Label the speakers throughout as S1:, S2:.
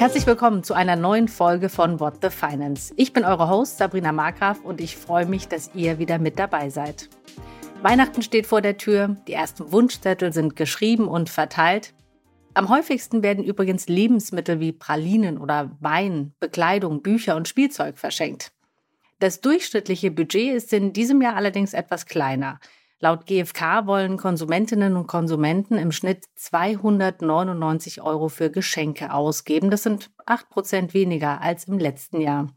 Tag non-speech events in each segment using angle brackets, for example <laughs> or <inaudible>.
S1: Herzlich willkommen zu einer neuen Folge von What the Finance. Ich bin eure Host Sabrina Markgraf und ich freue mich, dass ihr wieder mit dabei seid. Weihnachten steht vor der Tür, die ersten Wunschzettel sind geschrieben und verteilt. Am häufigsten werden übrigens Lebensmittel wie Pralinen oder Wein, Bekleidung, Bücher und Spielzeug verschenkt. Das durchschnittliche Budget ist in diesem Jahr allerdings etwas kleiner. Laut GfK wollen Konsumentinnen und Konsumenten im Schnitt 299 Euro für Geschenke ausgeben. Das sind 8 Prozent weniger als im letzten Jahr.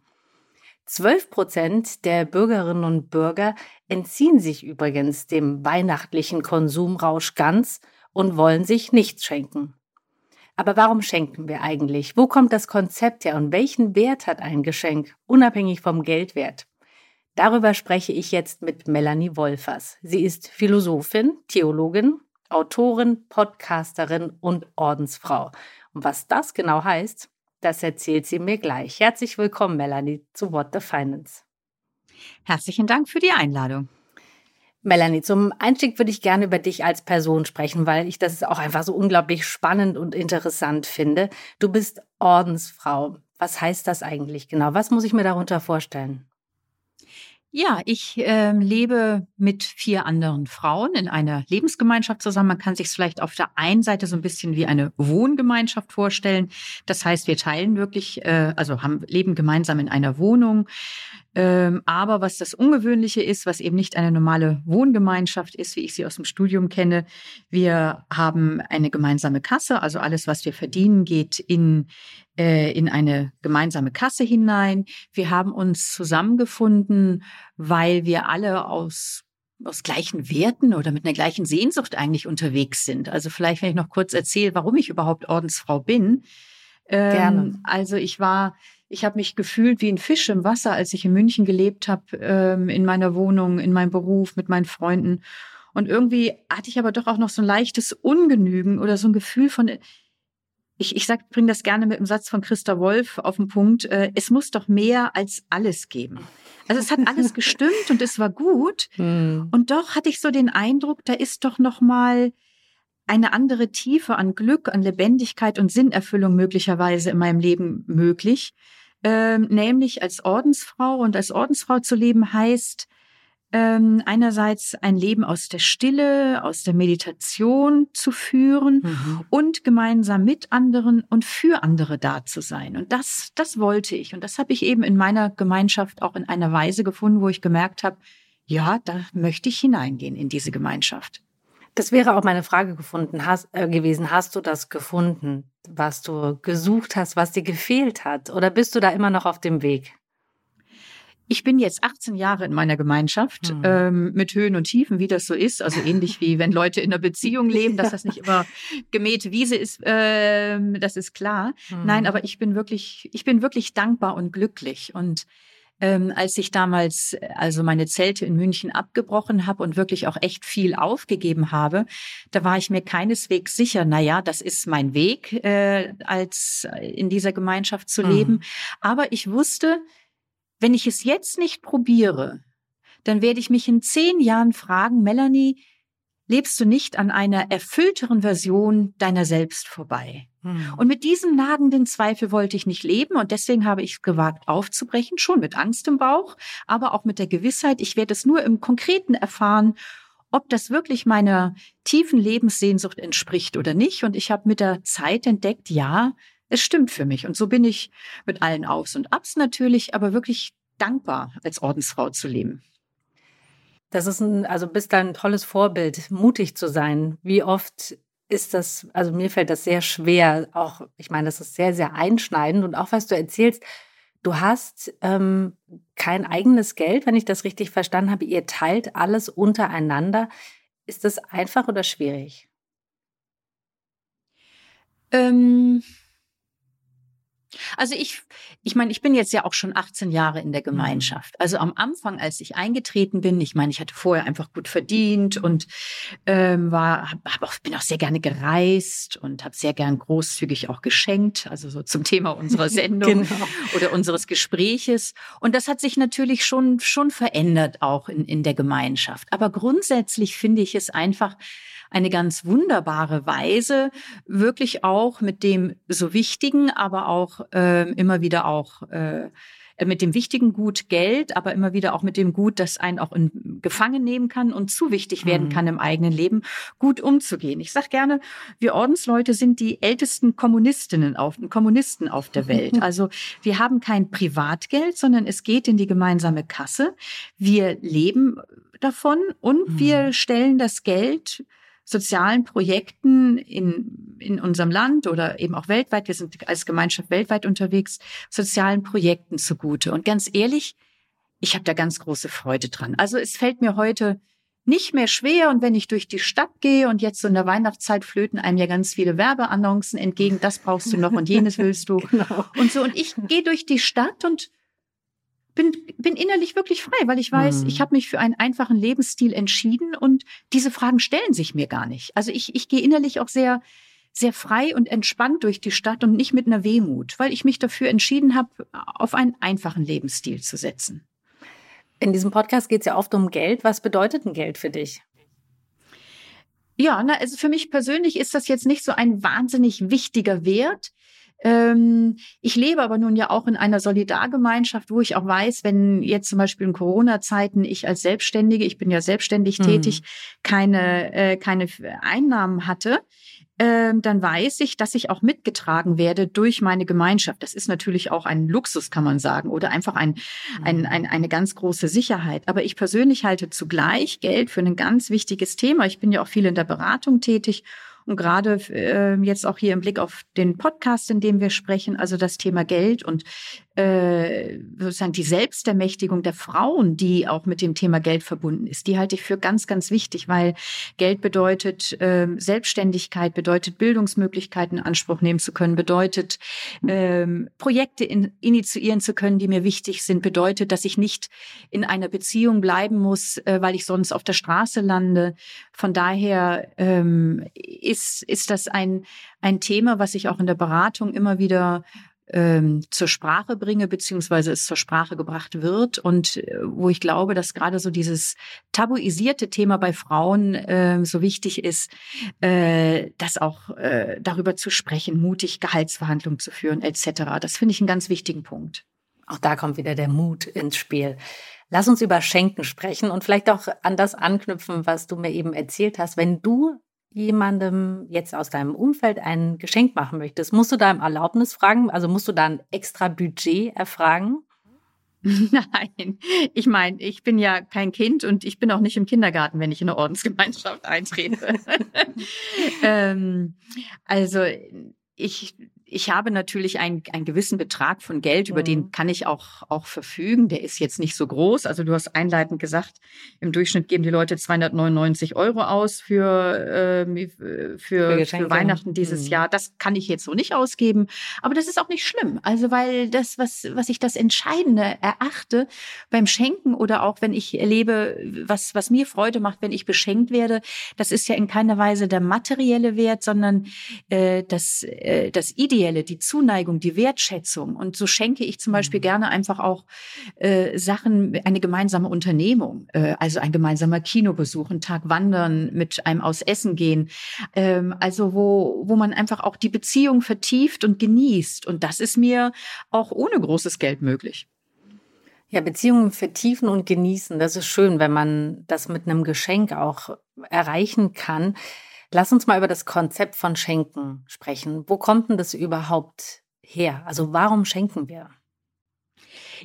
S1: 12 Prozent der Bürgerinnen und Bürger entziehen sich übrigens dem weihnachtlichen Konsumrausch ganz und wollen sich nichts schenken. Aber warum schenken wir eigentlich? Wo kommt das Konzept her und welchen Wert hat ein Geschenk, unabhängig vom Geldwert? Darüber spreche ich jetzt mit Melanie Wolfers. Sie ist Philosophin, Theologin, Autorin, Podcasterin und Ordensfrau. Und was das genau heißt, das erzählt sie mir gleich. Herzlich willkommen, Melanie, zu What the Finance.
S2: Herzlichen Dank für die Einladung.
S1: Melanie, zum Einstieg würde ich gerne über dich als Person sprechen, weil ich das auch einfach so unglaublich spannend und interessant finde. Du bist Ordensfrau. Was heißt das eigentlich genau? Was muss ich mir darunter vorstellen?
S2: Ja, ich äh, lebe mit vier anderen Frauen in einer Lebensgemeinschaft zusammen. Man kann sich es vielleicht auf der einen Seite so ein bisschen wie eine Wohngemeinschaft vorstellen. Das heißt, wir teilen wirklich, äh, also haben leben gemeinsam in einer Wohnung. Ähm, aber was das Ungewöhnliche ist, was eben nicht eine normale Wohngemeinschaft ist, wie ich sie aus dem Studium kenne, wir haben eine gemeinsame Kasse, also alles, was wir verdienen, geht in, äh, in eine gemeinsame Kasse hinein. Wir haben uns zusammengefunden, weil wir alle aus aus gleichen Werten oder mit einer gleichen Sehnsucht eigentlich unterwegs sind. Also vielleicht, wenn ich noch kurz erzähle, warum ich überhaupt Ordensfrau bin.
S1: Ähm, Gerne.
S2: Also ich war ich habe mich gefühlt wie ein Fisch im Wasser, als ich in München gelebt habe, ähm, in meiner Wohnung, in meinem Beruf, mit meinen Freunden. Und irgendwie hatte ich aber doch auch noch so ein leichtes Ungenügen oder so ein Gefühl von, ich, ich sag, bring das gerne mit dem Satz von Christa Wolf auf den Punkt, äh, es muss doch mehr als alles geben. Also es hat alles <laughs> gestimmt und es war gut. Hm. Und doch hatte ich so den Eindruck, da ist doch noch mal eine andere Tiefe an Glück, an Lebendigkeit und Sinnerfüllung möglicherweise in meinem Leben möglich. Ähm, nämlich als Ordensfrau. Und als Ordensfrau zu leben heißt ähm, einerseits ein Leben aus der Stille, aus der Meditation zu führen mhm. und gemeinsam mit anderen und für andere da zu sein. Und das, das wollte ich. Und das habe ich eben in meiner Gemeinschaft auch in einer Weise gefunden, wo ich gemerkt habe, ja, da möchte ich hineingehen in diese Gemeinschaft.
S1: Das wäre auch meine Frage gefunden, hast, äh, gewesen. Hast du das gefunden, was du gesucht hast, was dir gefehlt hat? Oder bist du da immer noch auf dem Weg?
S2: Ich bin jetzt 18 Jahre in meiner Gemeinschaft hm. ähm, mit Höhen und Tiefen, wie das so ist. Also ähnlich wie wenn Leute in einer Beziehung leben, dass <laughs> das nicht immer gemähte Wiese ist, ähm, das ist klar. Hm. Nein, aber ich bin wirklich, ich bin wirklich dankbar und glücklich und ähm, als ich damals also meine Zelte in München abgebrochen habe und wirklich auch echt viel aufgegeben habe, da war ich mir keineswegs sicher, na ja, das ist mein Weg, äh, als in dieser Gemeinschaft zu mhm. leben. Aber ich wusste, wenn ich es jetzt nicht probiere, dann werde ich mich in zehn Jahren fragen, Melanie, lebst du nicht an einer erfüllteren Version deiner selbst vorbei. Hm. Und mit diesem nagenden Zweifel wollte ich nicht leben und deswegen habe ich es gewagt aufzubrechen, schon mit Angst im Bauch, aber auch mit der Gewissheit, ich werde es nur im Konkreten erfahren, ob das wirklich meiner tiefen Lebenssehnsucht entspricht oder nicht. Und ich habe mit der Zeit entdeckt, ja, es stimmt für mich. Und so bin ich mit allen Aufs und Abs natürlich, aber wirklich dankbar, als Ordensfrau zu leben.
S1: Das ist ein, also bist da ein tolles Vorbild, mutig zu sein. Wie oft ist das, also mir fällt das sehr schwer, auch, ich meine, das ist sehr, sehr einschneidend und auch was du erzählst, du hast ähm, kein eigenes Geld, wenn ich das richtig verstanden habe, ihr teilt alles untereinander. Ist das einfach oder schwierig?
S2: Ähm, also ich, ich meine, ich bin jetzt ja auch schon 18 Jahre in der mhm. Gemeinschaft. Also am Anfang, als ich eingetreten bin, ich meine, ich hatte vorher einfach gut verdient und ähm, war, hab, hab auch, bin auch sehr gerne gereist und habe sehr gern großzügig auch geschenkt, also so zum Thema unserer <laughs> Sendung genau. oder unseres Gespräches. Und das hat sich natürlich schon schon verändert auch in in der Gemeinschaft. Aber grundsätzlich finde ich es einfach eine ganz wunderbare Weise, wirklich auch mit dem so wichtigen, aber auch äh, immer wieder auch äh, mit dem wichtigen Gut Geld, aber immer wieder auch mit dem Gut, das einen auch in Gefangen nehmen kann und zu wichtig werden mhm. kann im eigenen Leben, gut umzugehen. Ich sage gerne, wir Ordensleute sind die ältesten Kommunistinnen auf, Kommunisten auf der Welt. <laughs> Also wir haben kein Privatgeld, sondern es geht in die gemeinsame Kasse. Wir leben davon und mhm. wir stellen das Geld sozialen Projekten in, in unserem Land oder eben auch weltweit, wir sind als Gemeinschaft weltweit unterwegs, sozialen Projekten zugute. Und ganz ehrlich, ich habe da ganz große Freude dran. Also es fällt mir heute nicht mehr schwer und wenn ich durch die Stadt gehe und jetzt so in der Weihnachtszeit flöten einem ja ganz viele Werbeannoncen entgegen, das brauchst du noch und jenes willst du <laughs> genau. und so und ich gehe durch die Stadt und bin, bin innerlich wirklich frei, weil ich weiß, mhm. ich habe mich für einen einfachen Lebensstil entschieden und diese Fragen stellen sich mir gar nicht. Also ich, ich gehe innerlich auch sehr, sehr frei und entspannt durch die Stadt und nicht mit einer Wehmut, weil ich mich dafür entschieden habe, auf einen einfachen Lebensstil zu setzen.
S1: In diesem Podcast geht es ja oft um Geld. Was bedeutet ein Geld für dich?
S2: Ja, na, also für mich persönlich ist das jetzt nicht so ein wahnsinnig wichtiger Wert. Ähm, ich lebe aber nun ja auch in einer Solidargemeinschaft, wo ich auch weiß, wenn jetzt zum Beispiel in Corona-Zeiten ich als Selbstständige, ich bin ja selbstständig mhm. tätig, keine, äh, keine Einnahmen hatte, ähm, dann weiß ich, dass ich auch mitgetragen werde durch meine Gemeinschaft. Das ist natürlich auch ein Luxus, kann man sagen, oder einfach ein, ein, mhm. ein, eine ganz große Sicherheit. Aber ich persönlich halte zugleich Geld für ein ganz wichtiges Thema. Ich bin ja auch viel in der Beratung tätig und gerade äh, jetzt auch hier im Blick auf den Podcast, in dem wir sprechen, also das Thema Geld und äh, sozusagen die Selbstermächtigung der Frauen, die auch mit dem Thema Geld verbunden ist, die halte ich für ganz, ganz wichtig, weil Geld bedeutet äh, Selbstständigkeit, bedeutet Bildungsmöglichkeiten in Anspruch nehmen zu können, bedeutet äh, Projekte in, initiieren zu können, die mir wichtig sind, bedeutet, dass ich nicht in einer Beziehung bleiben muss, äh, weil ich sonst auf der Straße lande. Von daher ähm, ist, ist das ein, ein Thema, was ich auch in der Beratung immer wieder ähm, zur Sprache bringe, beziehungsweise es zur Sprache gebracht wird und äh, wo ich glaube, dass gerade so dieses tabuisierte Thema bei Frauen äh, so wichtig ist, äh, das auch äh, darüber zu sprechen, mutig Gehaltsverhandlungen zu führen etc. Das finde ich einen ganz wichtigen Punkt.
S1: Auch da kommt wieder der Mut ins Spiel. Lass uns über Schenken sprechen und vielleicht auch an das anknüpfen, was du mir eben erzählt hast. Wenn du jemandem jetzt aus deinem Umfeld ein Geschenk machen möchtest, musst du da im Erlaubnis fragen? Also musst du da ein extra Budget erfragen? <laughs>
S2: Nein, ich meine, ich bin ja kein Kind und ich bin auch nicht im Kindergarten, wenn ich in eine Ordensgemeinschaft eintrete. <laughs> ähm, also ich ich habe natürlich einen, einen gewissen Betrag von Geld, über mhm. den kann ich auch, auch verfügen. Der ist jetzt nicht so groß. Also du hast einleitend gesagt, im Durchschnitt geben die Leute 299 Euro aus für, äh, für, für, für Weihnachten dieses mhm. Jahr. Das kann ich jetzt so nicht ausgeben. Aber das ist auch nicht schlimm. Also weil das, was, was ich das Entscheidende erachte beim Schenken oder auch wenn ich erlebe, was, was mir Freude macht, wenn ich beschenkt werde, das ist ja in keiner Weise der materielle Wert, sondern äh, das, äh, das Ideale Materielle, die Zuneigung, die Wertschätzung. Und so schenke ich zum Beispiel mhm. gerne einfach auch äh, Sachen, eine gemeinsame Unternehmung, äh, also ein gemeinsamer Kinobesuch, einen Tag wandern, mit einem aus Essen gehen. Ähm, also wo, wo man einfach auch die Beziehung vertieft und genießt. Und das ist mir auch ohne großes Geld möglich.
S1: Ja, Beziehungen vertiefen und genießen, das ist schön, wenn man das mit einem Geschenk auch erreichen kann. Lass uns mal über das Konzept von Schenken sprechen. Wo kommt denn das überhaupt her? Also warum schenken wir?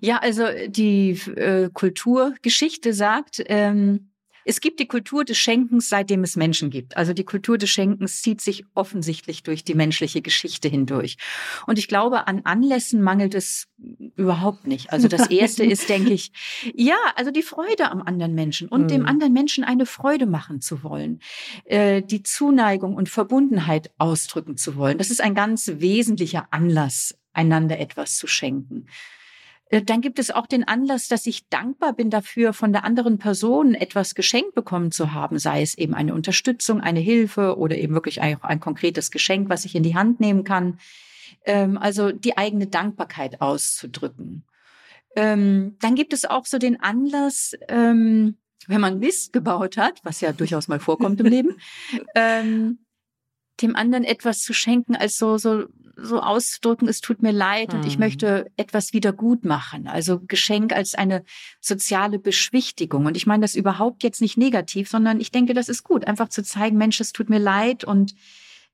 S2: Ja, also die äh, Kulturgeschichte sagt, ähm, es gibt die Kultur des Schenkens, seitdem es Menschen gibt. Also die Kultur des Schenkens zieht sich offensichtlich durch die menschliche Geschichte hindurch. Und ich glaube, an Anlässen mangelt es überhaupt nicht. Also das erste ist, denke ich, ja, also die Freude am anderen Menschen und mhm. dem anderen Menschen eine Freude machen zu wollen, äh, die Zuneigung und Verbundenheit ausdrücken zu wollen. Das ist ein ganz wesentlicher Anlass, einander etwas zu schenken. Äh, dann gibt es auch den Anlass, dass ich dankbar bin dafür, von der anderen Person etwas geschenkt bekommen zu haben, sei es eben eine Unterstützung, eine Hilfe oder eben wirklich ein, ein konkretes Geschenk, was ich in die Hand nehmen kann. Ähm, also die eigene Dankbarkeit auszudrücken. Ähm, dann gibt es auch so den Anlass, ähm, wenn man Mist gebaut hat, was ja durchaus mal vorkommt im Leben, <laughs> dem anderen etwas zu schenken, als so, so, so auszudrücken, es tut mir leid und ich
S1: Mhm.
S2: möchte etwas wieder gut machen. Also Geschenk als eine soziale Beschwichtigung. Und ich meine das überhaupt jetzt nicht negativ, sondern ich denke, das ist gut, einfach zu zeigen, Mensch, es tut mir leid und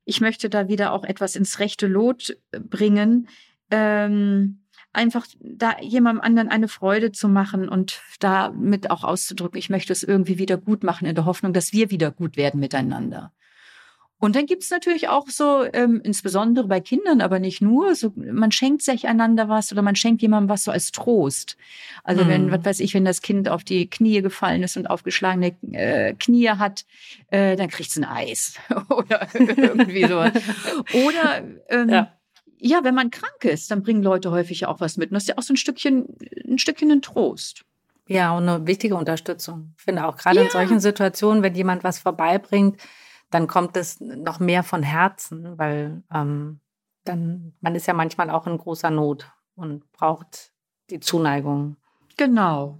S2: ich möchte da wieder auch etwas ins rechte Lot äh, bringen. Ähm, einfach da jemandem anderen eine Freude zu machen und damit auch auszudrücken, ich möchte es irgendwie wieder gut machen in der Hoffnung, dass wir wieder gut werden miteinander. Und dann gibt's natürlich auch so, ähm, insbesondere bei Kindern, aber nicht nur, so, man schenkt sich einander was oder man schenkt jemandem was so als Trost. Also wenn,
S1: Mhm.
S2: was weiß ich, wenn das Kind auf die Knie gefallen ist und aufgeschlagene äh, Knie hat, äh, dann kriegt's ein Eis <laughs> oder irgendwie so. Oder ähm,
S1: Ja.
S2: ja. wenn man krank ist, dann bringen Leute häufig auch was mit. Und das ist ja auch so ein Stückchen, ein Stückchen ein Trost.
S1: Ja, und eine wichtige Unterstützung. Ich finde auch gerade in
S2: Ja.
S1: solchen Situationen, wenn jemand was vorbeibringt, dann kommt es noch mehr von Herzen, weil ähm, dann, man ist ja manchmal auch in großer Not und braucht die Zuneigung.
S2: Genau.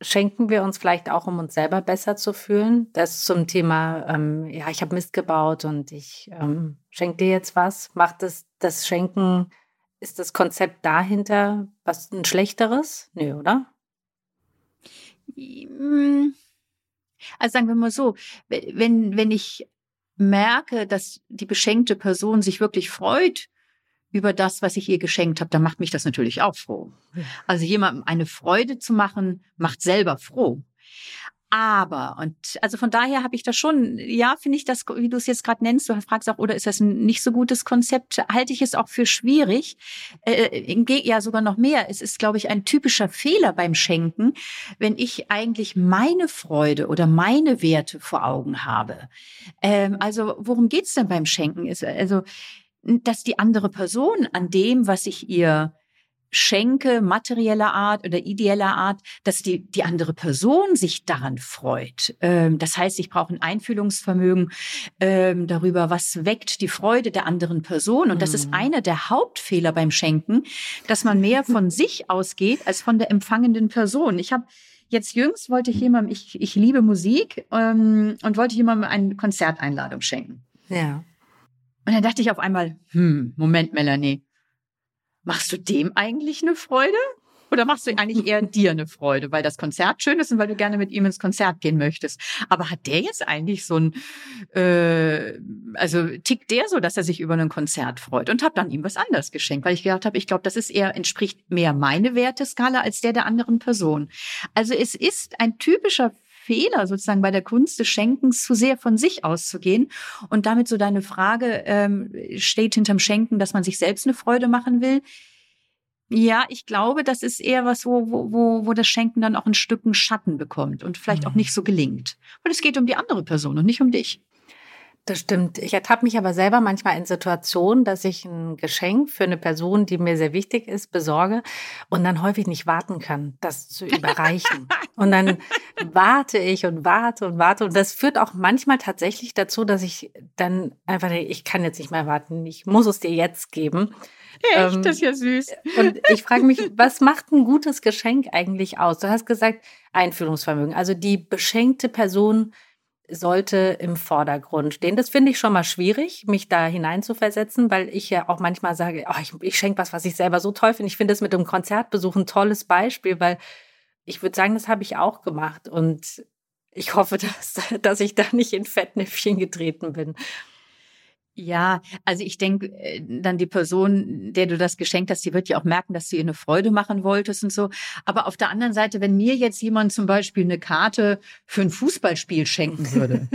S1: Schenken wir uns vielleicht auch, um uns selber besser zu fühlen? Das zum Thema, ähm, ja, ich habe Mist gebaut und ich ähm, schenke dir jetzt was. Macht das, das Schenken, ist das Konzept dahinter was ein schlechteres? Nö, oder?
S2: Also sagen wir mal so, wenn, wenn ich merke, dass die beschenkte Person sich wirklich freut über das, was ich ihr geschenkt habe, dann macht mich das natürlich auch froh. Also jemandem eine Freude zu machen, macht selber froh. Aber, und also von daher habe ich das schon, ja, finde ich das, wie du es jetzt gerade nennst, du fragst auch, oder ist das ein nicht so gutes Konzept, halte ich es auch für schwierig. Äh, Ge- ja, sogar noch mehr. Es ist, glaube ich, ein typischer Fehler beim Schenken, wenn ich eigentlich meine Freude oder meine Werte vor Augen habe. Ähm, also, worum geht's denn beim Schenken? Ist, also, dass die andere Person an dem, was ich ihr schenke, materieller Art oder ideeller Art, dass die, die andere Person sich daran freut. Ähm, das heißt, ich brauche ein Einfühlungsvermögen ähm, darüber, was weckt die Freude der anderen Person. Und das ist
S1: Mhm.
S2: einer der Hauptfehler beim Schenken, dass man mehr <laughs> von sich ausgeht als von der empfangenden Person. Ich habe Jetzt jüngst wollte ich jemandem, ich, ich liebe Musik ähm, und wollte jemandem eine Konzerteinladung schenken.
S1: Ja.
S2: Und dann dachte ich auf einmal, hm, Moment, Melanie, machst du dem eigentlich eine Freude? Oder machst du eigentlich eher dir eine Freude, weil das Konzert schön ist und weil du gerne mit ihm ins Konzert gehen möchtest? Aber hat der jetzt eigentlich so ein, äh, also tickt der so, dass er sich über ein Konzert freut? Und habe dann ihm was anderes geschenkt, weil ich gedacht habe, ich glaube, das ist eher entspricht mehr meine Werteskala als der der anderen Person. Also es ist ein typischer Fehler sozusagen bei der Kunst des Schenkens zu sehr von sich auszugehen und damit so deine Frage ähm, steht hinterm Schenken, dass man sich selbst eine Freude machen will. Ja, ich glaube, das ist eher was, wo, wo, wo, das Schenken dann auch ein Stück einen Schatten bekommt und vielleicht auch
S1: Mhm.
S2: nicht so gelingt. Weil es geht um die andere Person und nicht um dich.
S1: Das stimmt. Ich ertappe mich aber selber manchmal in Situationen, dass ich ein Geschenk für eine Person, die mir sehr wichtig ist, besorge und dann häufig nicht warten kann, das zu überreichen. <laughs> und dann warte ich und warte und warte. Und das führt auch manchmal tatsächlich dazu, dass ich dann einfach denke, ich kann jetzt nicht mehr warten, ich muss es dir jetzt geben. Ähm,
S2: das ist ja süß.
S1: Und ich frage mich, <laughs> was macht ein gutes Geschenk eigentlich aus? Du hast gesagt, Einfühlungsvermögen. Also die beschenkte Person sollte im Vordergrund stehen. Das finde ich schon mal schwierig, mich da hineinzuversetzen, weil ich ja auch manchmal sage, oh, ich, ich schenke was, was ich selber so toll finde. Ich finde das mit dem Konzertbesuch ein tolles Beispiel, weil ich würde sagen, das habe ich auch gemacht. Und ich hoffe, <laughs> dass, dass ich da nicht in Fettnäpfchen getreten bin.
S2: Ja, also ich denke, äh, dann die Person, der du das geschenkt hast, die wird ja auch merken, dass du ihr eine Freude machen wolltest und so. Aber auf der anderen Seite, wenn mir jetzt jemand zum Beispiel eine Karte für ein Fußballspiel schenken würde, <laughs>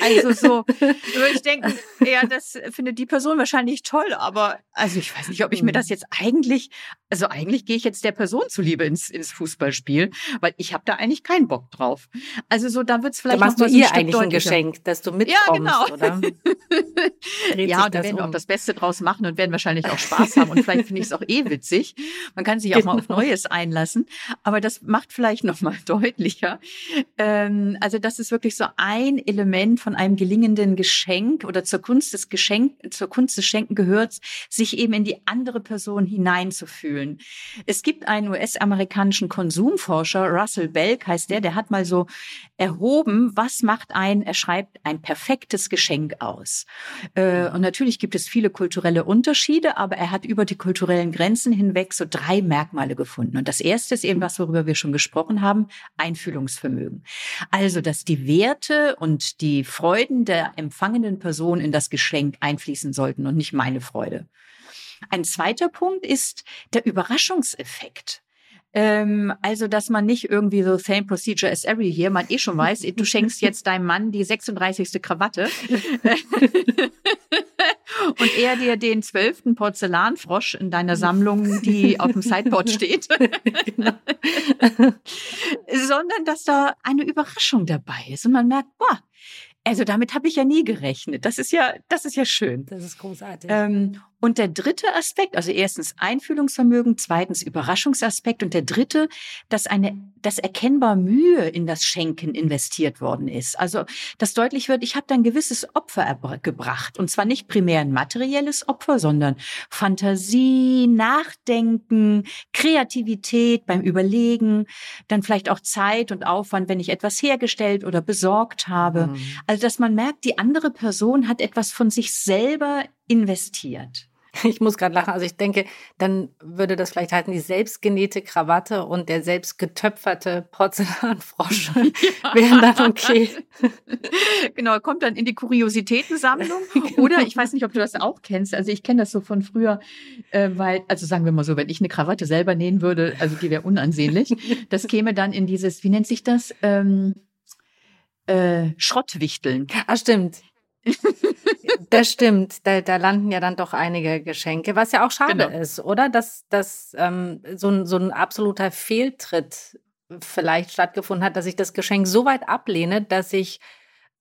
S2: also so, würde ich denken, ja, das findet die Person wahrscheinlich toll, aber also ich weiß nicht, ob ich mir das jetzt eigentlich, also eigentlich gehe ich jetzt der Person zuliebe ins, ins Fußballspiel, weil ich habe da eigentlich keinen Bock drauf. Also so, da wird es
S1: Da
S2: vielleicht
S1: machst du
S2: so
S1: ihr eigentlich ein. Geschenk, dass du mitkommst,
S2: genau.
S1: oder? <laughs>
S2: Ja, und da werden wir
S1: um.
S2: auch das Beste draus machen und werden wahrscheinlich auch Spaß haben. Und vielleicht finde ich es auch eh witzig. Man kann sich auch mal auf
S1: Genau.
S2: Neues einlassen. Aber das macht vielleicht noch mal <laughs> deutlicher. Ähm, also das ist wirklich so ein Element von einem gelingenden Geschenk oder zur Kunst des Geschenk, zur Kunst des Schenken gehört, sich eben in die andere Person hineinzufühlen. Es gibt einen US-amerikanischen Konsumforscher, Russell Belk heißt der, der hat mal so erhoben, was macht ein, er schreibt, ein perfektes Geschenk aus. Äh, und natürlich gibt es viele kulturelle Unterschiede, aber er hat über die kulturellen Grenzen hinweg so drei Merkmale gefunden. Und das erste ist eben was, worüber wir schon gesprochen haben, Einfühlungsvermögen. Also, dass die Werte und die Freuden der empfangenen Person in das Geschenk einfließen sollten und nicht meine Freude. Ein zweiter Punkt ist der Überraschungseffekt. Ähm, also, dass man nicht irgendwie so same procedure as every year, man eh schon weiß, du schenkst <laughs> jetzt deinem Mann die 36. Krawatte <laughs> und er dir den zwölften Porzellanfrosch in deiner Sammlung, die auf dem Sideboard <laughs> steht, genau. sondern dass da eine Überraschung dabei ist und man merkt, boah, also damit habe ich ja nie gerechnet. Das ist ja, das ist ja schön.
S1: Das ist großartig.
S2: Ähm, und der dritte Aspekt, also erstens Einfühlungsvermögen, zweitens Überraschungsaspekt und der dritte, dass eine, dass erkennbar Mühe in das Schenken investiert worden ist. Also, dass deutlich wird, ich habe da ein gewisses Opfer gebracht und zwar nicht primär ein materielles Opfer, sondern Fantasie, Nachdenken, Kreativität beim Überlegen, dann vielleicht auch Zeit und Aufwand, wenn ich etwas hergestellt oder besorgt habe. Mhm. Also, dass man merkt, die andere Person hat etwas von sich selber investiert. <laughs>
S1: Ich muss gerade lachen. Also ich denke, dann würde das vielleicht heißen, die selbstgenähte Krawatte und der selbst getöpferte Porzellanfrosch <laughs> ja. <laughs> wären dann okay.
S2: Genau, kommt dann in die Kuriositätensammlung. Genau. Oder ich weiß nicht, ob du das auch kennst. Also ich kenne das so von früher, äh, weil, also sagen wir mal so, wenn ich eine Krawatte selber nähen würde, also die wäre unansehnlich. Das käme dann in dieses, wie nennt sich das? Ähm, äh, Schrottwichteln.
S1: Ah, stimmt. <laughs> das stimmt. Da, da landen ja dann doch einige Geschenke, was ja auch schade genau. ist, oder? Dass, dass ähm, so, ein, so ein absoluter Fehltritt vielleicht stattgefunden hat, dass ich das Geschenk so weit ablehne, dass ich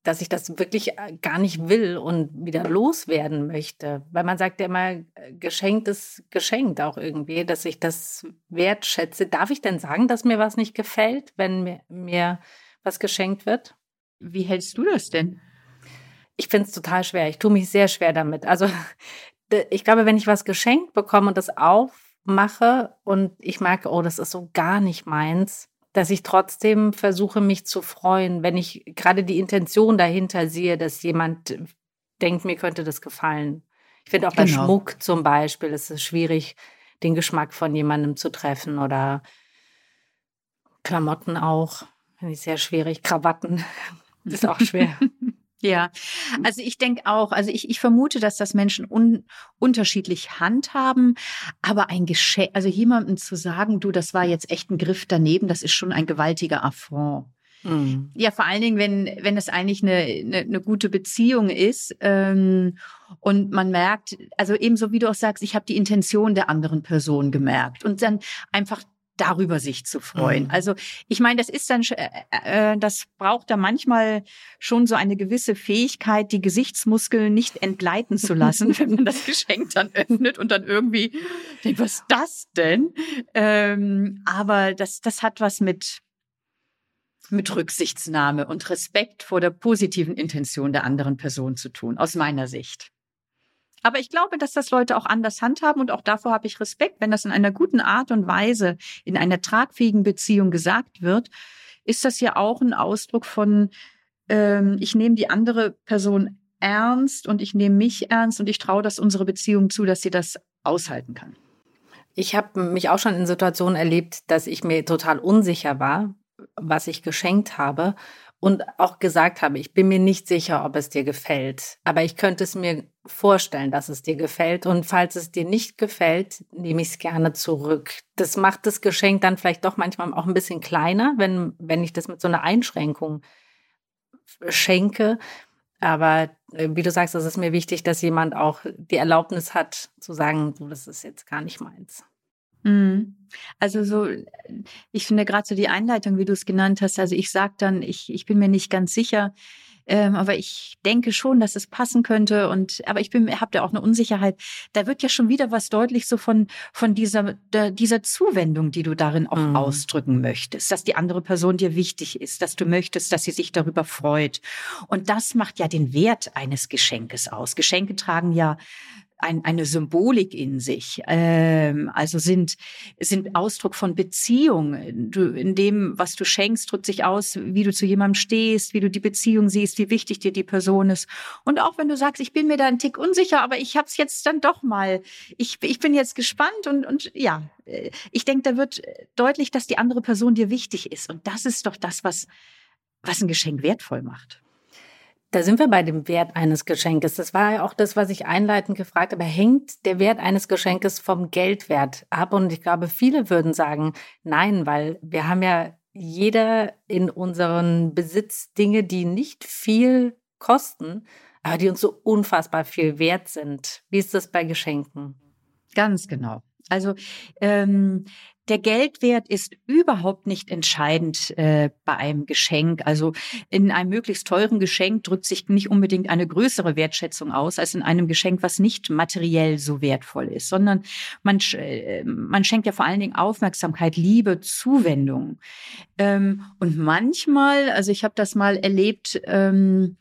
S1: dass ich das wirklich äh, gar nicht will und wieder loswerden möchte. Weil man sagt ja immer, äh, geschenkt ist geschenkt auch irgendwie, dass ich das wertschätze. Darf ich denn sagen, dass mir was nicht gefällt, wenn mir, mir was geschenkt wird?
S2: Wie hältst du das denn?
S1: Ich finde es total schwer. Ich tue mich sehr schwer damit. Also <laughs> ich glaube, wenn ich was geschenkt bekomme und das aufmache und ich merke, oh, das ist so gar nicht meins, dass ich trotzdem versuche, mich zu freuen, wenn ich gerade die Intention dahinter sehe, dass jemand denkt, mir könnte das gefallen. Ich finde auch genau. bei Schmuck zum Beispiel ist es schwierig, den Geschmack von jemandem zu treffen oder Klamotten auch. Finde ich sehr schwierig. Krawatten <laughs> ist auch schwer. <laughs>
S2: Ja, also ich denke auch, also ich, ich vermute, dass das Menschen un, unterschiedlich handhaben, aber ein Geschenk, also jemandem zu sagen, du, das war jetzt echt ein Griff daneben, das ist schon ein gewaltiger Affront. Mhm. Ja, vor allen Dingen, wenn, wenn es eigentlich eine, eine, eine gute Beziehung ist ähm, und man merkt, also ebenso wie du auch sagst, ich habe die Intention der anderen Person gemerkt und dann einfach darüber sich zu freuen. Mhm. Also ich meine, das ist dann, äh, äh, das braucht da manchmal schon so eine gewisse Fähigkeit, die Gesichtsmuskeln nicht entgleiten zu lassen, <laughs> wenn man das Geschenk dann öffnet und dann irgendwie denkt, was ist das denn? Ähm, aber das, das hat was mit mit Rücksichtsnahme und Respekt vor der positiven Intention der anderen Person zu tun, aus meiner Sicht. Aber ich glaube, dass das Leute auch anders handhaben und auch davor habe ich Respekt, wenn das in einer guten Art und Weise in einer tragfähigen Beziehung gesagt wird, ist das ja auch ein Ausdruck von, ähm, ich nehme die andere Person ernst und ich nehme mich ernst und ich traue das unsere Beziehung zu, dass sie das aushalten kann.
S1: Ich habe mich auch schon in Situationen erlebt, dass ich mir total unsicher war, was ich geschenkt habe und auch gesagt habe, ich bin mir nicht sicher, ob es dir gefällt, aber ich könnte es mir vorstellen, dass es dir gefällt und falls es dir nicht gefällt, nehme ich es gerne zurück. Das macht das Geschenk dann vielleicht doch manchmal auch ein bisschen kleiner, wenn, wenn ich das mit so einer Einschränkung schenke. Aber äh, wie du sagst, es ist mir wichtig, dass jemand auch die Erlaubnis hat zu sagen, so, das ist jetzt gar nicht meins.
S2: Mhm. Also so, ich finde gerade so die Einleitung, wie du es genannt hast, also ich sage dann, ich, ich bin mir nicht ganz sicher, ähm, aber ich denke schon, dass es passen könnte. Und aber ich bin, habe da auch eine Unsicherheit. Da wird ja schon wieder was deutlich so von von dieser der, dieser Zuwendung, die du darin auch mhm. ausdrücken möchtest, dass die andere Person dir wichtig ist, dass du möchtest, dass sie sich darüber freut. Und das macht ja den Wert eines Geschenkes aus. Geschenke tragen ja ein, eine Symbolik in sich, ähm, also sind, sind Ausdruck von Beziehung. Du, in dem, was du schenkst, drückt sich aus, wie du zu jemandem stehst, wie du die Beziehung siehst, wie wichtig dir die Person ist. Und auch wenn du sagst, ich bin mir da ein Tick unsicher, aber ich habe es jetzt dann doch mal, ich, ich bin jetzt gespannt und, und ja, äh, ich denke, da wird deutlich, dass die andere Person dir wichtig ist. Und das ist doch das, was, was ein Geschenk wertvoll macht.
S1: Da sind wir bei dem Wert eines Geschenkes. Das war ja auch das, was ich einleitend gefragt habe. Hängt der Wert eines Geschenkes vom Geldwert ab? Und ich glaube, viele würden sagen, nein, weil wir haben ja jeder in unseren Besitz Dinge, die nicht viel kosten, aber die uns so unfassbar viel wert sind. Wie ist das bei Geschenken?
S2: Ganz genau. Also ähm, der Geldwert ist überhaupt nicht entscheidend äh, bei einem Geschenk. Also in einem möglichst teuren Geschenk drückt sich nicht unbedingt eine größere Wertschätzung aus als in einem Geschenk, was nicht materiell so wertvoll ist, sondern man, äh, man schenkt ja vor allen Dingen Aufmerksamkeit, Liebe, Zuwendung. Ähm, und manchmal, also ich habe das mal erlebt, ähm,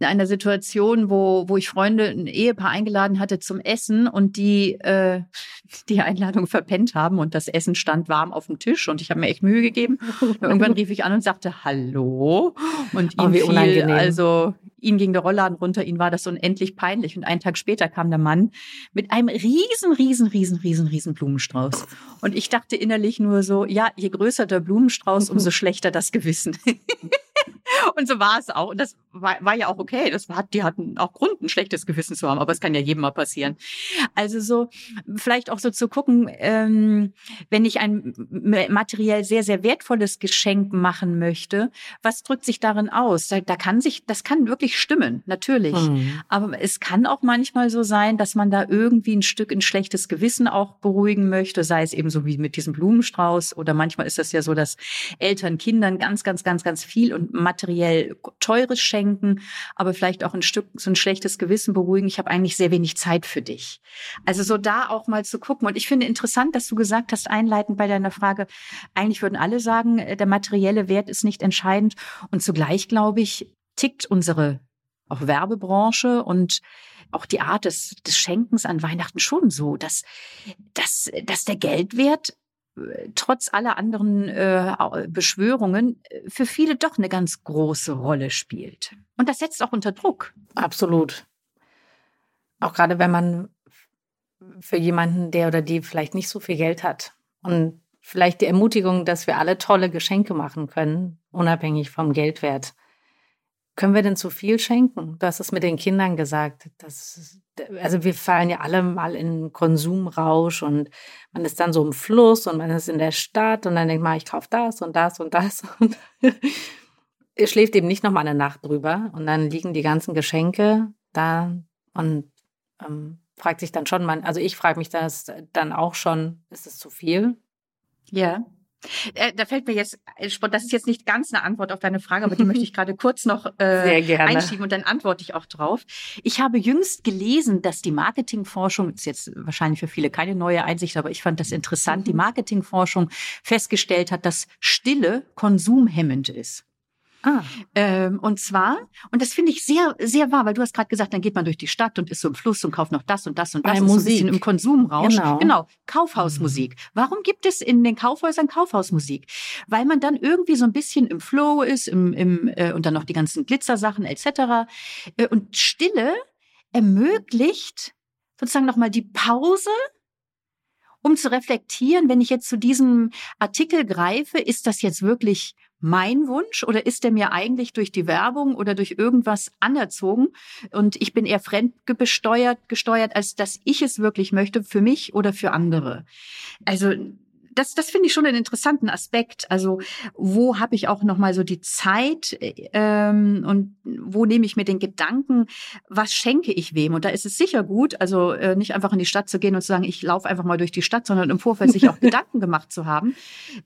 S2: in einer Situation, wo, wo ich Freunde, ein Ehepaar eingeladen hatte zum Essen und die äh, <laughs> die Einladung verpennt haben und das Essen stand warm auf dem Tisch und ich habe mir echt Mühe gegeben. Und irgendwann rief ich an und sagte Hallo und ihm oh, fiel, unangenehm. also ihm ging der Rollladen runter, ihm war das unendlich peinlich und einen Tag später kam der Mann mit einem riesen, riesen, riesen, riesen, riesen Blumenstrauß und ich dachte innerlich nur so, ja, je größer der Blumenstrauß, umso <laughs> schlechter das Gewissen. <laughs> <laughs> Und so war es auch. Und das war, war ja auch okay. Das hat, die hatten auch Grund, ein schlechtes Gewissen zu haben, aber es kann ja jedem mal passieren. Also so, vielleicht auch so zu gucken, ähm, wenn ich ein materiell sehr, sehr wertvolles Geschenk machen möchte, was drückt sich darin aus? Da, da kann sich, das kann wirklich stimmen, natürlich. Mhm. Aber es kann auch manchmal so sein, dass man da irgendwie ein Stück ein schlechtes Gewissen auch beruhigen möchte, sei es eben so wie mit diesem Blumenstrauß oder manchmal ist das ja so, dass Eltern Kindern ganz, ganz, ganz, ganz viel und materiell teures schenken, aber vielleicht auch ein Stück so ein schlechtes Gewissen beruhigen. Ich habe eigentlich sehr wenig Zeit für dich. Also so da auch mal zu gucken. Und ich finde interessant, dass du gesagt hast, einleitend bei deiner Frage, eigentlich würden alle sagen, äh, der materielle Wert ist nicht entscheidend. Und zugleich, glaube ich, tickt unsere auch Werbebranche und auch die Art des, des Schenkens an Weihnachten schon so, dass, dass, dass der Geldwert trotz aller anderen äh, Beschwörungen äh, für viele doch eine ganz große Rolle spielt. Und das setzt auch unter Druck.
S1: Absolut. Auch gerade wenn man für jemanden, der oder die vielleicht nicht so viel Geld hat und vielleicht die Ermutigung, dass wir alle tolle Geschenke machen können, unabhängig vom Geldwert. Können wir denn zu viel schenken? Du hast es mit den Kindern gesagt. Das, also wir fallen ja alle mal in Konsumrausch und man ist dann so im Fluss und man ist in der Stadt und dann denkt man, ich kaufe das und das und das. <laughs> Und schläft eben nicht noch mal eine Nacht drüber und dann liegen die ganzen Geschenke da und ähm, fragt sich dann schon, man, also ich frage mich das dann auch schon, ist es zu viel?
S2: Ja. Äh, da fällt mir jetzt, äh, das ist jetzt nicht ganz eine Antwort auf deine Frage, aber die möchte <laughs> ich gerade kurz noch äh, einschieben und dann antworte ich auch drauf. Ich habe jüngst gelesen, dass die Marketingforschung, ist jetzt wahrscheinlich für viele keine neue Einsicht, aber ich fand das interessant, die mhm. Marketingforschung festgestellt hat, dass Stille konsumhemmend ist. Ah. Ähm, und zwar, und das finde ich sehr, sehr wahr, weil du hast gerade gesagt, dann geht man durch die Stadt und ist so im Fluss und kauft noch das und das und das. Bei Musik. So ein bisschen im Konsumrausch. Genau. genau. Kaufhausmusik. Mhm. Warum gibt es in den Kaufhäusern Kaufhausmusik? Weil man dann irgendwie so ein bisschen im Flow ist, im, im, äh, und dann noch die ganzen Glitzersachen etc. Äh, und Stille ermöglicht sozusagen nochmal die Pause um zu reflektieren, wenn ich jetzt zu diesem Artikel greife, ist das jetzt wirklich mein Wunsch oder ist der mir eigentlich durch die Werbung oder durch irgendwas anerzogen und ich bin eher fremdbesteuert gesteuert, als dass ich es wirklich möchte für mich oder für andere. Also das, das finde ich schon einen interessanten Aspekt. Also wo habe ich auch noch mal so die Zeit ähm, und wo nehme ich mir den Gedanken, was schenke ich wem? Und da ist es sicher gut, also äh, nicht einfach in die Stadt zu gehen und zu sagen, ich laufe einfach mal durch die Stadt, sondern im Vorfeld sich auch <laughs> Gedanken gemacht zu haben.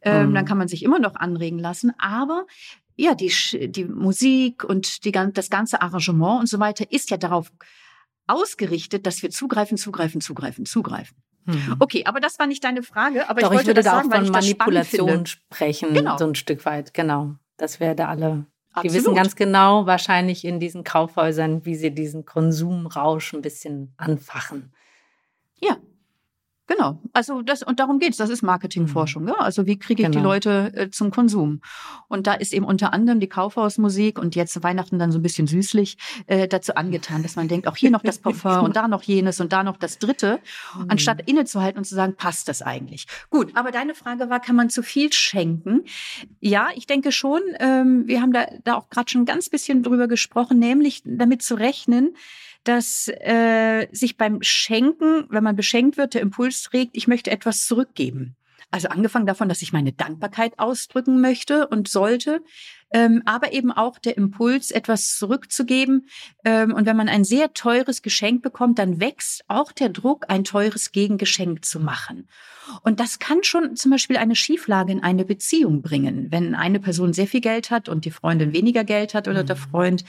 S2: Ähm, mhm. Dann kann man sich immer noch anregen lassen. Aber ja, die, die Musik und die, das ganze Arrangement und so weiter ist ja darauf ausgerichtet, dass wir zugreifen, zugreifen, zugreifen, zugreifen. Mhm. Okay, aber das war nicht deine Frage. Aber
S1: Doch,
S2: ich wollte
S1: ich würde
S2: da
S1: auch von Manipulation sprechen, genau. so ein Stück weit. Genau, dass wir da alle Absolut. Die wissen ganz genau wahrscheinlich in diesen Kaufhäusern, wie sie diesen Konsumrausch ein bisschen anfachen.
S2: Ja, Genau, also das und darum geht's. Das ist Marketingforschung. Mhm. Ja? Also wie kriege ich genau. die Leute äh, zum Konsum? Und da ist eben unter anderem die Kaufhausmusik und jetzt Weihnachten dann so ein bisschen süßlich äh, dazu angetan, dass man denkt, auch hier noch das Parfum <laughs> und da noch jenes und da noch das Dritte, mhm. anstatt innezuhalten und zu sagen, passt das eigentlich? Gut, aber deine Frage war, kann man zu viel schenken? Ja, ich denke schon. Ähm, wir haben da, da auch gerade schon ein ganz bisschen drüber gesprochen, nämlich damit zu rechnen, dass äh, sich beim Schenken, wenn man beschenkt wird, der Impuls trägt, ich möchte etwas zurückgeben. Also angefangen davon, dass ich meine Dankbarkeit ausdrücken möchte und sollte, ähm, aber eben auch der Impuls, etwas zurückzugeben. Ähm, und wenn man ein sehr teures Geschenk bekommt, dann wächst auch der Druck, ein teures Gegengeschenk zu machen. Und das kann schon zum Beispiel eine Schieflage in eine Beziehung bringen, wenn eine Person sehr viel Geld hat und die Freundin weniger Geld hat oder mhm. der Freund.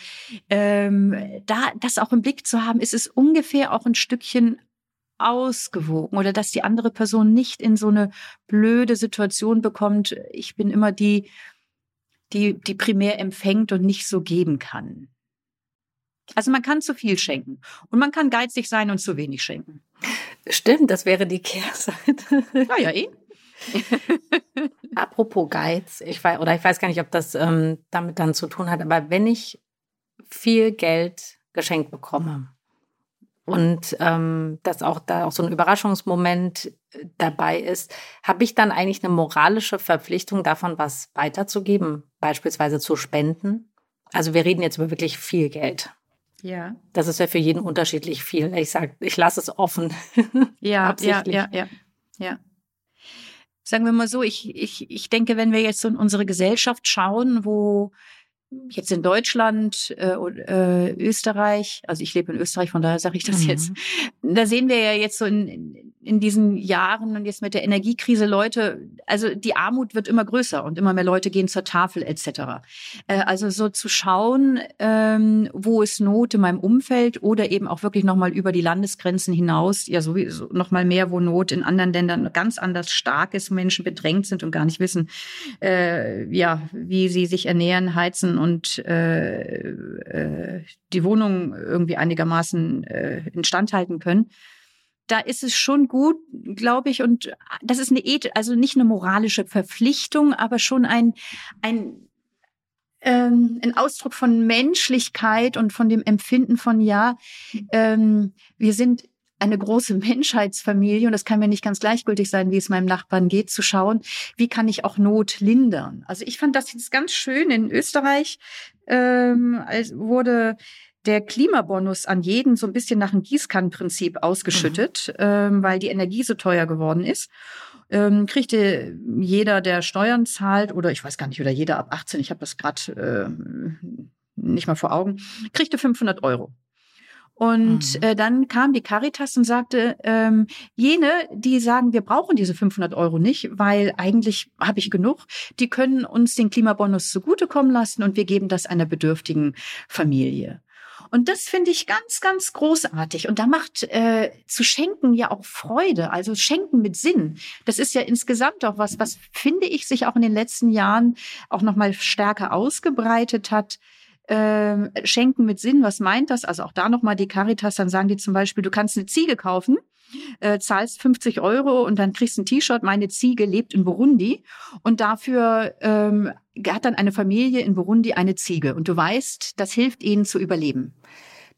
S2: Ähm, da das auch im Blick zu haben, ist es ungefähr auch ein Stückchen ausgewogen oder dass die andere Person nicht in so eine blöde Situation bekommt. Ich bin immer die, die, die primär empfängt und nicht so geben kann. Also man kann zu viel schenken und man kann geizig sein und zu wenig schenken.
S1: Stimmt, das wäre die Kehrseite.
S2: Naja, eh. <laughs>
S1: Apropos Geiz, ich weiß, oder ich weiß gar nicht, ob das ähm, damit dann zu tun hat, aber wenn ich viel Geld geschenkt bekomme, und ähm, dass auch da auch so ein Überraschungsmoment äh, dabei ist, habe ich dann eigentlich eine moralische Verpflichtung davon, was weiterzugeben, beispielsweise zu spenden. Also wir reden jetzt über wirklich viel Geld.
S2: Ja.
S1: Das ist ja für jeden unterschiedlich viel. Ich sage, ich lasse es offen. <laughs>
S2: Ja, ja, ja, ja, ja. Sagen wir mal so, ich, ich, ich denke, wenn wir jetzt so in unsere Gesellschaft schauen, wo jetzt in Deutschland, äh, äh, Österreich, also ich lebe in Österreich, von daher sage ich das mhm. jetzt. Da sehen wir ja jetzt so in, in diesen Jahren und jetzt mit der Energiekrise Leute, also die Armut wird immer größer und immer mehr Leute gehen zur Tafel etc. Äh, also so zu schauen, ähm, wo ist Not in meinem Umfeld oder eben auch wirklich nochmal über die Landesgrenzen hinaus, ja sowieso nochmal mehr, wo Not in anderen Ländern ganz anders stark ist, Menschen bedrängt sind und gar nicht wissen, äh, ja, wie sie sich ernähren, heizen und äh, äh, die Wohnung irgendwie einigermaßen äh, instand halten können. Da ist es schon gut, glaube ich, und das ist eine Eth also nicht eine moralische Verpflichtung, aber schon ein, ein, ähm, ein Ausdruck von Menschlichkeit und von dem Empfinden von, ja, ähm, wir sind eine große <laughs> Menschheitsfamilie und das kann mir nicht ganz gleichgültig sein, wie es meinem Nachbarn geht, zu schauen, wie kann ich auch Not lindern. Also ich fand das jetzt ganz schön in Österreich ähm, wurde der Klimabonus an jeden so ein bisschen nach dem Gießkannenprinzip ausgeschüttet, mhm. ähm, weil die Energie so teuer geworden ist. Ähm, kriegte jeder, der Steuern zahlt, oder ich weiß gar nicht, oder jeder ab 18, ich habe das gerade äh, nicht mal vor Augen, kriegte 500 Euro. Und mhm. äh, dann kam die Caritas und sagte, ähm, jene, die sagen, wir brauchen diese 500 Euro nicht, weil eigentlich habe ich genug, die können uns den Klimabonus zugutekommen lassen und wir geben das einer bedürftigen Familie. Und das finde ich ganz, ganz großartig. Und da macht äh, zu schenken ja auch Freude, also schenken mit Sinn. Das ist ja insgesamt auch was, was finde ich sich auch in den letzten Jahren auch noch mal stärker ausgebreitet hat. Ähm, schenken mit Sinn, was meint das? Also auch da noch mal die Caritas, dann sagen die zum Beispiel, du kannst eine Ziege kaufen äh, zahlst 50 Euro und dann kriegst ein T-Shirt. Meine Ziege lebt in Burundi und dafür ähm, hat dann eine Familie in Burundi eine Ziege. Und du weißt, das hilft ihnen zu überleben.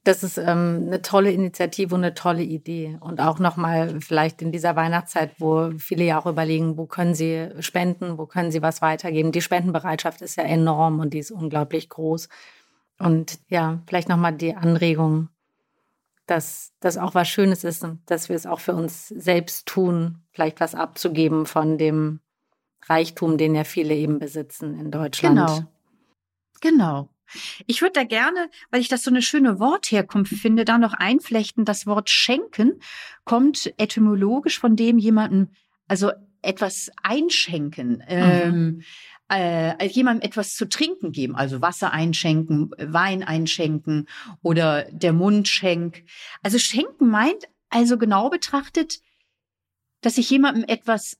S1: Das ist ähm, eine tolle Initiative und eine tolle Idee. Und auch nochmal vielleicht in dieser Weihnachtszeit, wo viele ja auch überlegen, wo können sie spenden, wo können sie was weitergeben. Die Spendenbereitschaft ist ja enorm und die ist unglaublich groß. Und ja, vielleicht nochmal die Anregung, dass das auch was Schönes ist und dass wir es auch für uns selbst tun, vielleicht was abzugeben von dem Reichtum, den ja viele eben besitzen in Deutschland.
S2: Genau. Genau. Ich würde da gerne, weil ich das so eine schöne Wortherkunft finde, da noch einflechten. Das Wort schenken kommt etymologisch von dem jemanden, also etwas einschenken. Mhm. Ähm, äh, jemandem etwas zu trinken geben, also Wasser einschenken, Wein einschenken oder der Mundschenk. Also schenken meint also genau betrachtet, dass ich jemandem etwas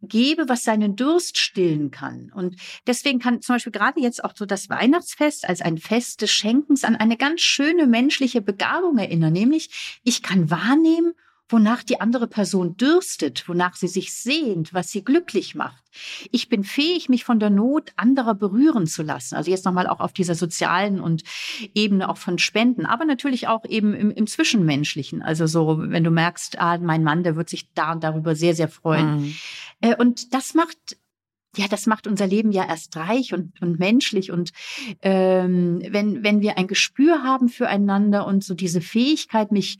S2: gebe, was seinen Durst stillen kann. Und deswegen kann zum Beispiel gerade jetzt auch so das Weihnachtsfest als ein Fest des Schenkens an eine ganz schöne menschliche Begabung erinnern, nämlich ich kann wahrnehmen, wonach die andere Person dürstet, wonach sie sich sehnt, was sie glücklich macht. Ich bin fähig, mich von der Not anderer berühren zu lassen. Also jetzt nochmal auch auf dieser sozialen und Ebene auch von Spenden, aber natürlich auch eben im, im Zwischenmenschlichen. Also so, wenn du merkst, ah, mein Mann, der wird sich da und darüber sehr, sehr freuen. Mhm. Äh, und das macht ja, das macht unser Leben ja erst reich und, und menschlich. Und ähm, wenn, wenn wir ein Gespür haben füreinander und so diese Fähigkeit, mich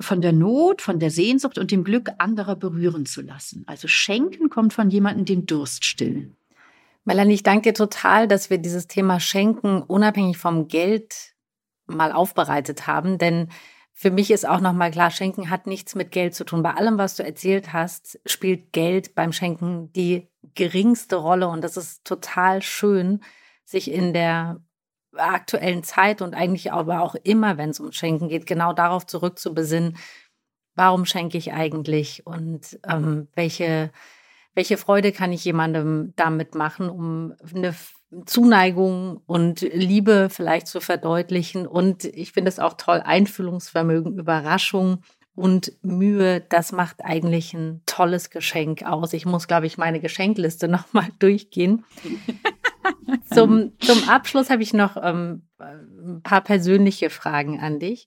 S2: von der Not, von der Sehnsucht und dem Glück anderer berühren zu lassen. Also schenken kommt von jemandem den Durst stillen.
S1: Melanie, ich danke dir total, dass wir dieses Thema Schenken unabhängig vom Geld mal aufbereitet haben, denn für mich ist auch nochmal klar, Schenken hat nichts mit Geld zu tun. Bei allem, was du erzählt hast, spielt Geld beim Schenken die geringste Rolle und das ist total schön, sich in der aktuellen Zeit und eigentlich aber auch immer, wenn es um Schenken geht, genau darauf zurückzubesinnen, warum schenke ich eigentlich und ähm, welche, welche Freude kann ich jemandem damit machen, um eine Zuneigung und Liebe vielleicht zu verdeutlichen. Und ich finde es auch toll, Einfühlungsvermögen, Überraschung und Mühe, das macht eigentlich ein tolles Geschenk aus. Ich muss, glaube ich, meine Geschenkliste <laughs> nochmal durchgehen. <laughs> <laughs> zum, zum Abschluss habe ich noch ähm, ein paar persönliche Fragen an dich.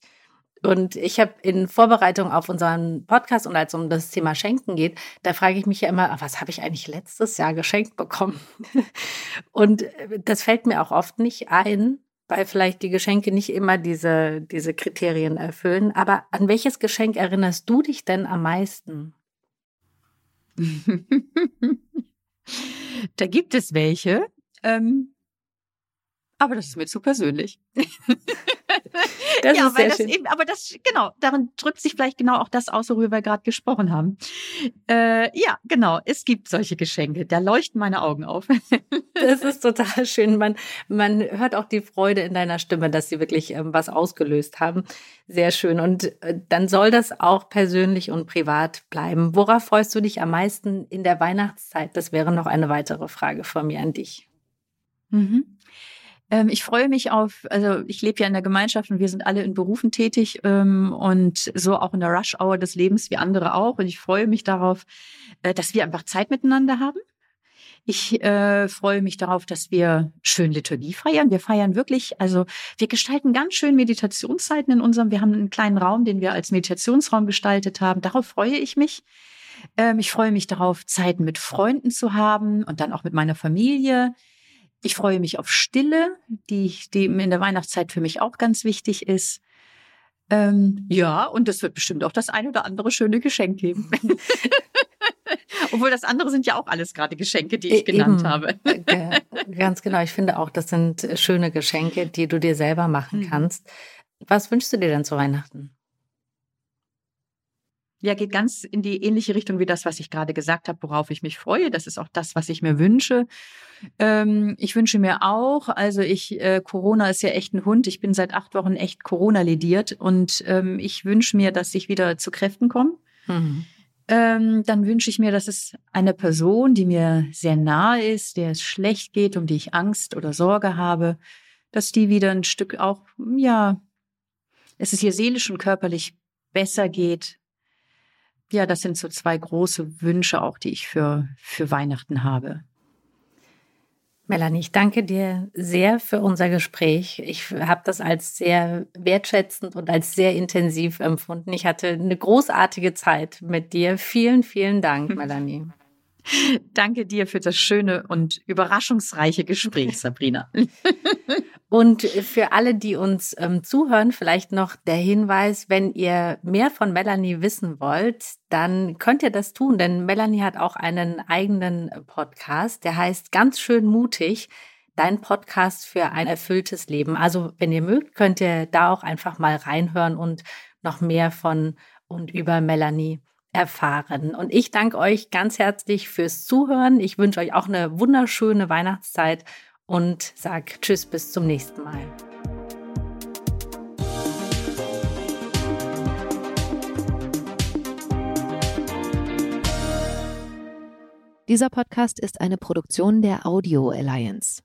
S1: Und ich habe in Vorbereitung auf unseren Podcast und als es um das Thema Schenken geht, da frage ich mich ja immer, was habe ich eigentlich letztes Jahr geschenkt bekommen? <laughs> und das fällt mir auch oft nicht ein, weil vielleicht die Geschenke nicht immer diese, diese Kriterien erfüllen. Aber an welches Geschenk erinnerst du dich denn am meisten? <laughs>
S2: da gibt es welche. Ähm, aber das ist mir zu persönlich. <laughs> das ja, weil das schön. eben, aber das, genau, darin drückt sich vielleicht genau auch das aus, worüber wir gerade gesprochen haben. Äh, ja, genau, es gibt solche Geschenke, da leuchten meine Augen auf. <laughs>
S1: das ist total schön. Man, man hört auch die Freude in deiner Stimme, dass sie wirklich ähm, was ausgelöst haben. Sehr schön. Und äh, dann soll das auch persönlich und privat bleiben. Worauf freust du dich am meisten in der Weihnachtszeit? Das wäre noch eine weitere Frage von mir an dich.
S2: Mhm. Ähm, ich freue mich auf, also ich lebe ja in der Gemeinschaft und wir sind alle in Berufen tätig ähm, und so auch in der Rush-Hour des Lebens wie andere auch. Und ich freue mich darauf, äh, dass wir einfach Zeit miteinander haben. Ich äh, freue mich darauf, dass wir schön Liturgie feiern. Wir feiern wirklich, also wir gestalten ganz schön Meditationszeiten in unserem, wir haben einen kleinen Raum, den wir als Meditationsraum gestaltet haben. Darauf freue ich mich. Ähm, ich freue mich darauf, Zeiten mit Freunden zu haben und dann auch mit meiner Familie. Ich freue mich auf Stille, die, die in der Weihnachtszeit für mich auch ganz wichtig ist. Ähm, ja, und es wird bestimmt auch das ein oder andere schöne Geschenk geben. <laughs> Obwohl das andere sind ja auch alles gerade Geschenke, die ich genannt Eben. habe.
S1: Ganz genau. Ich finde auch, das sind schöne Geschenke, die du dir selber machen mhm. kannst. Was wünschst du dir denn zu Weihnachten?
S2: Ja, geht ganz in die ähnliche Richtung wie das, was ich gerade gesagt habe, worauf ich mich freue. Das ist auch das, was ich mir wünsche. Ähm, ich wünsche mir auch, also ich, äh, Corona ist ja echt ein Hund. Ich bin seit acht Wochen echt Corona-lediert und ähm, ich wünsche mir, dass ich wieder zu Kräften komme. Mhm. Ähm, dann wünsche ich mir, dass es eine Person, die mir sehr nahe ist, der es schlecht geht, um die ich Angst oder Sorge habe, dass die wieder ein Stück auch, ja, es ist ihr seelisch und körperlich besser geht, ja, das sind so zwei große Wünsche auch, die ich für, für Weihnachten habe.
S1: Melanie, ich danke dir sehr für unser Gespräch. Ich habe das als sehr wertschätzend und als sehr intensiv empfunden. Ich hatte eine großartige Zeit mit dir. Vielen, vielen Dank, <laughs> Melanie.
S2: Danke dir für das schöne und überraschungsreiche Gespräch, <laughs> Sabrina. <laughs>
S1: Und für alle, die uns ähm, zuhören, vielleicht noch der Hinweis, wenn ihr mehr von Melanie wissen wollt, dann könnt ihr das tun, denn Melanie hat auch einen eigenen Podcast, der heißt ganz schön mutig. Dein Podcast für ein erfülltes Leben. Also, wenn ihr mögt, könnt ihr da auch einfach mal reinhören und noch mehr von und über Melanie erfahren. Und ich danke euch ganz herzlich fürs Zuhören. Ich wünsche euch auch eine wunderschöne Weihnachtszeit und sag Tschüss bis zum nächsten Mal.
S3: Dieser Podcast ist eine Produktion der Audio Alliance.